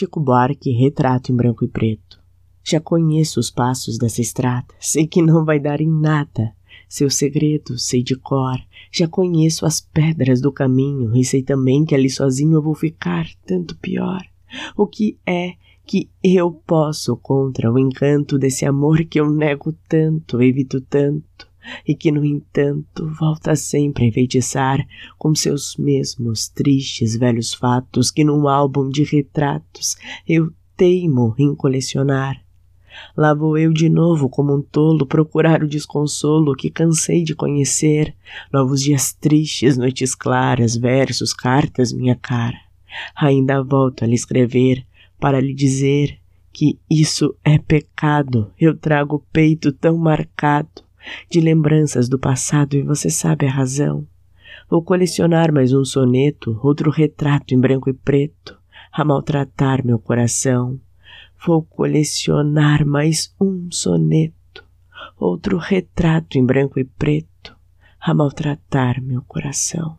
Chico Buarque, retrato em branco e preto. Já conheço os passos dessa estrada, sei que não vai dar em nada. Seu segredo sei de cor, já conheço as pedras do caminho e sei também que ali sozinho eu vou ficar tanto pior. O que é que eu posso contra o encanto desse amor que eu nego tanto, evito tanto? E que, no entanto, volta sempre a enfeitiçar com seus mesmos tristes velhos fatos que num álbum de retratos eu teimo em colecionar. Lá vou eu de novo, como um tolo, procurar o desconsolo que cansei de conhecer. Novos dias tristes, noites claras, versos, cartas, minha cara. Ainda volto a lhe escrever para lhe dizer que isso é pecado. Eu trago o peito tão marcado de lembranças do passado e você sabe a razão. Vou colecionar mais um soneto, outro retrato em branco e preto, a maltratar meu coração. Vou colecionar mais um soneto, outro retrato em branco e preto, a maltratar meu coração.